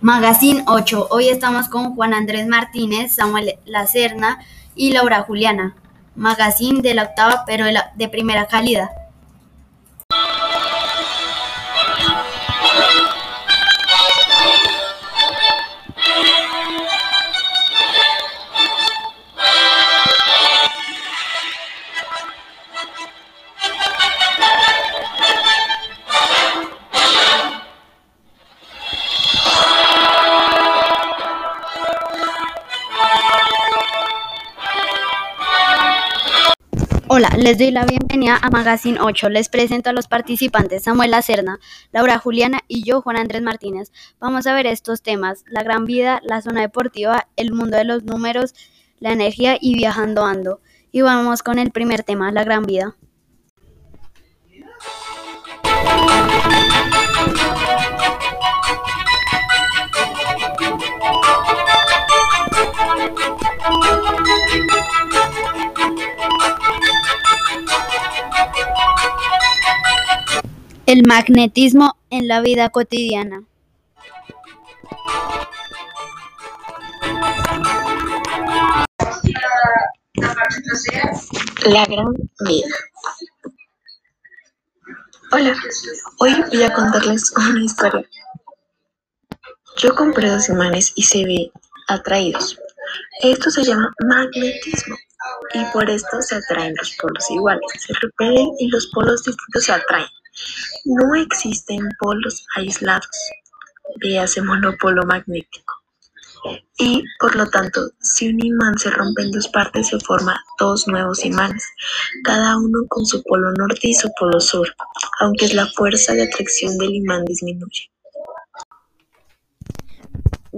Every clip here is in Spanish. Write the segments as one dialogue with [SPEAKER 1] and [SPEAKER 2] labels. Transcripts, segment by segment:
[SPEAKER 1] Magazine 8. Hoy estamos con Juan Andrés Martínez, Samuel Lacerna y Laura Juliana. Magazine de la octava, pero de primera calidad. Les doy la bienvenida a Magazine 8. Les presento a los participantes Samuel Acerna, Laura Juliana y yo, Juan Andrés Martínez. Vamos a ver estos temas, la gran vida, la zona deportiva, el mundo de los números, la energía y viajando ando. Y vamos con el primer tema, la gran vida. El magnetismo en la vida cotidiana.
[SPEAKER 2] La gran vida. Hola, hoy voy a contarles una historia. Yo compré dos imanes y se ve atraídos. Esto se llama magnetismo y por esto se atraen los polos iguales, se repelen y los polos distintos se atraen. No existen polos aislados, véase monopolo magnético. Y, por lo tanto, si un imán se rompe en dos partes, se forman dos nuevos imanes, cada uno con su polo norte y su polo sur, aunque la fuerza de atracción del imán disminuye.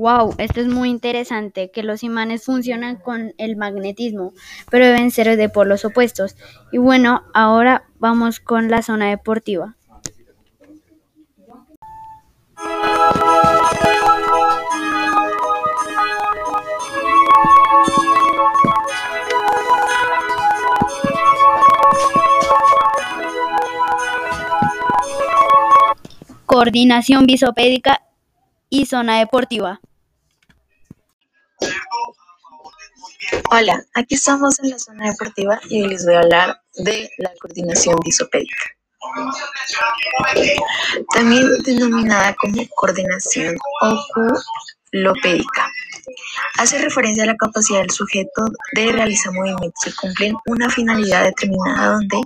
[SPEAKER 1] Wow, esto es muy interesante, que los imanes funcionan con el magnetismo, pero deben ser de polos opuestos. Y bueno, ahora vamos con la zona deportiva. Coordinación visopédica y zona deportiva.
[SPEAKER 2] Hola, aquí estamos en la zona deportiva y hoy les voy a hablar de la coordinación visopédica. También denominada como coordinación oculopédica. Hace referencia a la capacidad del sujeto de realizar movimientos que cumplen una finalidad determinada donde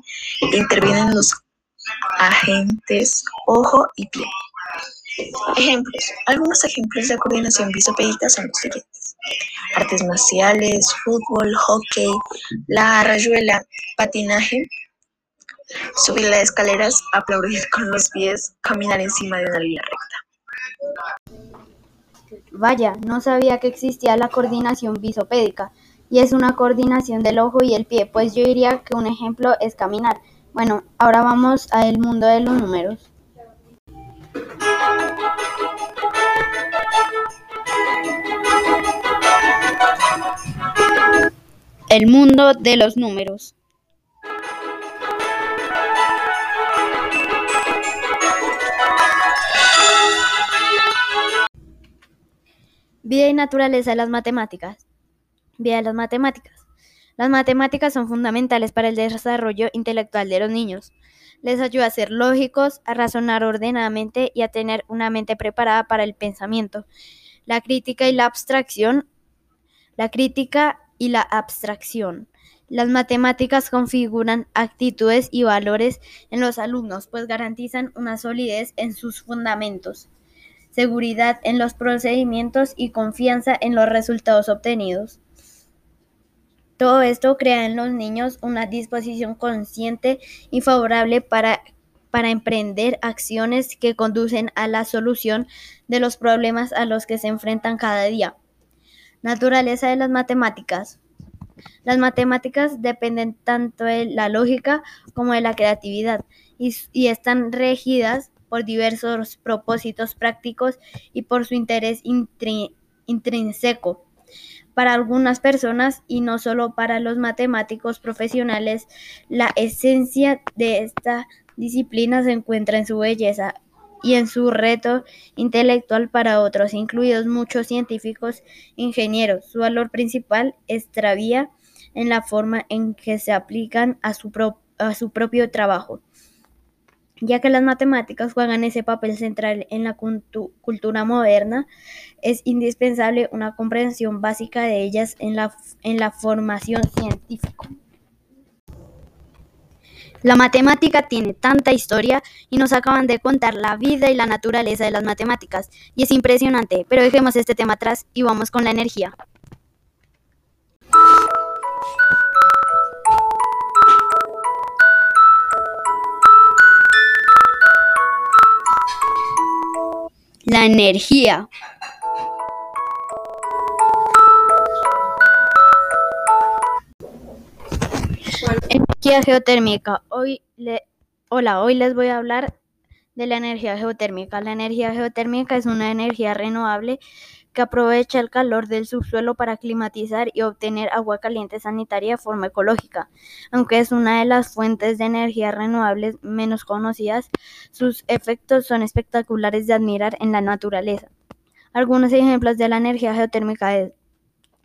[SPEAKER 2] intervienen los agentes ojo y pie. Ejemplos. Algunos ejemplos de coordinación visopédica son los siguientes. Artes marciales, fútbol, hockey, la rayuela, patinaje, subir las escaleras, aplaudir con los pies, caminar encima de una línea recta.
[SPEAKER 1] Vaya, no sabía que existía la coordinación visopédica y es una coordinación del ojo y el pie, pues yo diría que un ejemplo es caminar. Bueno, ahora vamos al mundo de los números. El mundo de los números. Vida y naturaleza de las matemáticas. Vida de las matemáticas. Las matemáticas son fundamentales para el desarrollo intelectual de los niños. Les ayuda a ser lógicos, a razonar ordenadamente y a tener una mente preparada para el pensamiento. La crítica y la abstracción. La crítica y la abstracción. Las matemáticas configuran actitudes y valores en los alumnos, pues garantizan una solidez en sus fundamentos, seguridad en los procedimientos y confianza en los resultados obtenidos. Todo esto crea en los niños una disposición consciente y favorable para, para emprender acciones que conducen a la solución de los problemas a los que se enfrentan cada día. Naturaleza de las matemáticas. Las matemáticas dependen tanto de la lógica como de la creatividad y, están regidas por diversos propósitos prácticos y por su interés intrínseco para algunas personas y no solo para los matemáticos profesionales, la esencia de esta disciplina se encuentra en su belleza y en su reto intelectual para otros, incluidos muchos científicos ingenieros. Su valor principal extravía en la forma en que se aplican a su, propio trabajo ya que las matemáticas juegan ese papel central en la cultura moderna, es indispensable una comprensión básica de ellas en la, en la formación científica. La matemática tiene tanta historia y nos acaban de contar la vida y la naturaleza de las matemáticas, y es impresionante, pero dejemos este tema atrás y vamos con la energía. La energía. Energía geotérmica. Hoy hola, hoy les voy a hablar de la energía geotérmica. La energía geotérmica es una energía renovable que aprovecha el calor del subsuelo para climatizar y obtener agua caliente sanitaria de forma ecológica. Aunque es una de las fuentes de energía renovables menos conocidas, sus efectos son espectaculares de admirar en la naturaleza. Algunos ejemplos de la energía geotérmica es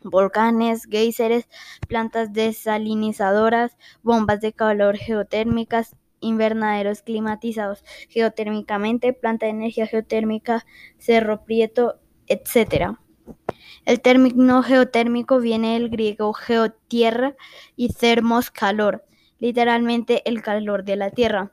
[SPEAKER 1] volcanes, géiseres, plantas desalinizadoras, bombas de calor geotérmicas, invernaderos climatizados geotérmicamente, planta de energía geotérmica, Cerro Prieto, etc. El término geotérmico viene del griego geotierra y thermos calor, literalmente el calor de la tierra.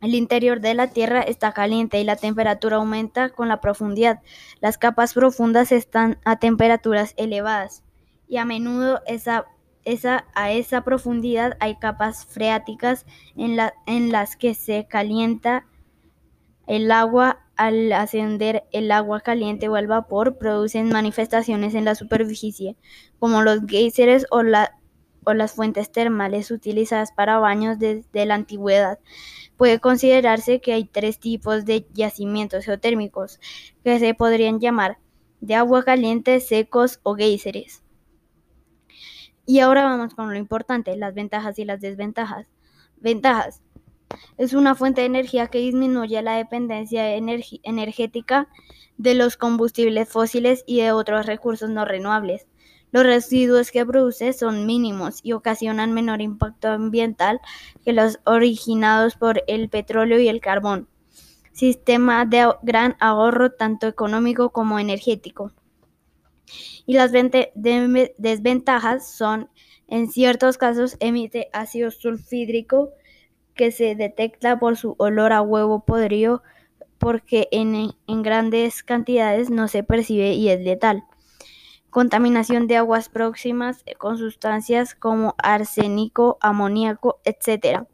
[SPEAKER 1] El interior de la Tierra está caliente y la temperatura aumenta con la profundidad. Las capas profundas están a temperaturas elevadas y a menudo esa, esa, a esa profundidad hay capas freáticas en, la, en las que se calienta el agua al ascender el agua caliente o el vapor producen manifestaciones en la superficie, como los géiseres o, o las fuentes termales utilizadas para baños desde la antigüedad. Puede considerarse que hay tres tipos de yacimientos geotérmicos que se podrían llamar de agua caliente, secos o géiseres. Y ahora vamos con lo importante, las ventajas y las desventajas. Ventajas. Es una fuente de energía que disminuye la dependencia energética de los combustibles fósiles y de otros recursos no renovables. Los residuos que produce son mínimos y ocasionan menor impacto ambiental que los originados por el petróleo y el carbón. Sistema de gran ahorro tanto económico como energético. Y las desventajas son, en ciertos casos, emite ácido sulfídrico que se detecta por su olor a huevo podrido porque en, en grandes cantidades no se percibe y es letal contaminación de aguas próximas con sustancias como arsénico, amoníaco, etc.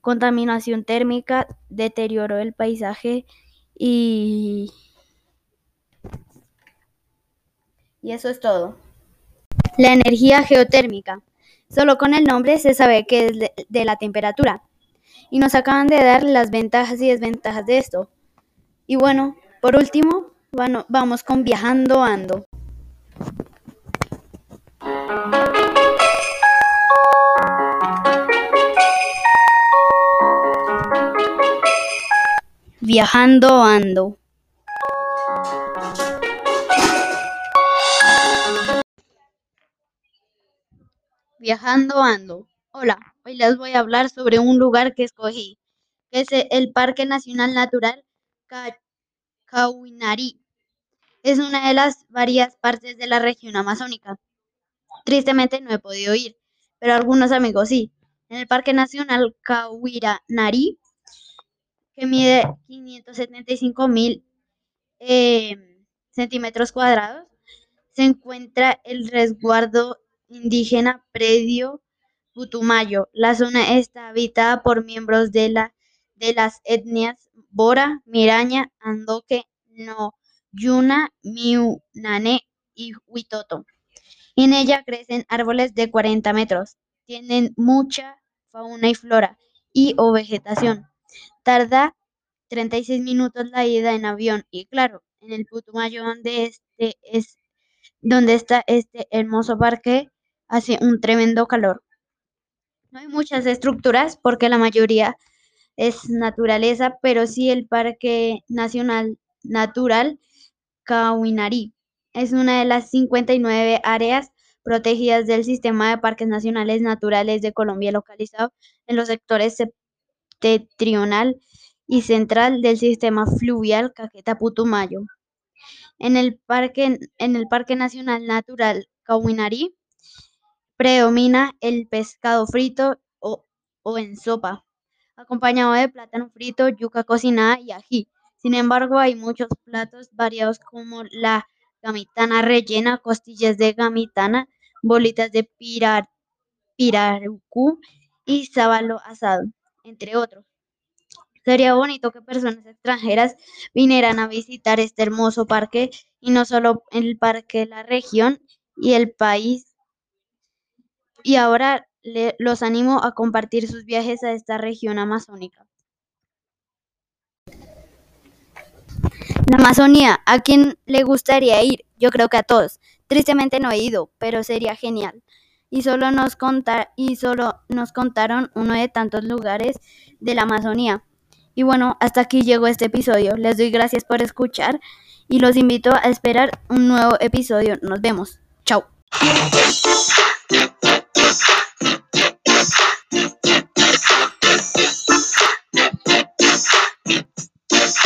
[SPEAKER 1] Contaminación térmica, deterioro del paisaje y... Y eso es todo. La energía geotérmica. Solo con el nombre se sabe que es de la temperatura. Y nos acaban de dar las ventajas y desventajas de esto. Y bueno, por último, bueno, vamos con viajando ando. Viajando ando. Viajando ando. Hola, hoy les voy a hablar sobre un lugar que escogí, que es el Parque Nacional Natural Cauinari. Es una de las varias partes de la región amazónica. Tristemente no he podido ir, pero algunos amigos sí. En el Parque Nacional Cauiranari, que mide 575 mil em, centímetros cuadrados, se encuentra el resguardo indígena Predio Putumayo. La zona está habitada por miembros de, la, de las etnias Bora, Miraña, Andoque, No, Yuna, Miu, Nane y Huitoto. En ella crecen árboles de 40 metros. Tienen mucha fauna y flora y o vegetación. Tarda 36 minutos la ida en avión y claro, en el Putumayo donde este es donde está este hermoso parque hace un tremendo calor. No hay muchas estructuras porque la mayoría es naturaleza, pero sí el Parque Nacional Natural Cauinarí. Es una de las 59 áreas protegidas del Sistema de Parques Nacionales Naturales de Colombia, localizado en los sectores septentrional y central del sistema fluvial Caquetá-Putumayo. En el Parque, en el Parque Nacional Natural Cauinarí predomina el pescado frito o, o en sopa, acompañado de plátano frito, yuca cocinada y ají. Sin embargo, hay muchos platos variados como la gamitana rellena, costillas de gamitana, bolitas de pirar, pirarucú y sábalo asado, entre otros. Sería bonito que personas extranjeras vinieran a visitar este hermoso parque y no solo el parque, la región y el país. Y ahora los animo a compartir sus viajes a esta región amazónica. La Amazonía, ¿a quién le gustaría ir? Yo creo que a todos. Tristemente no he ido, pero sería genial. Y solo nos contar y solo nos contaron uno de tantos lugares de la Amazonía. Y bueno, hasta aquí llegó este episodio. Les doy gracias por escuchar y los invito a esperar un nuevo episodio. Nos vemos. Chao.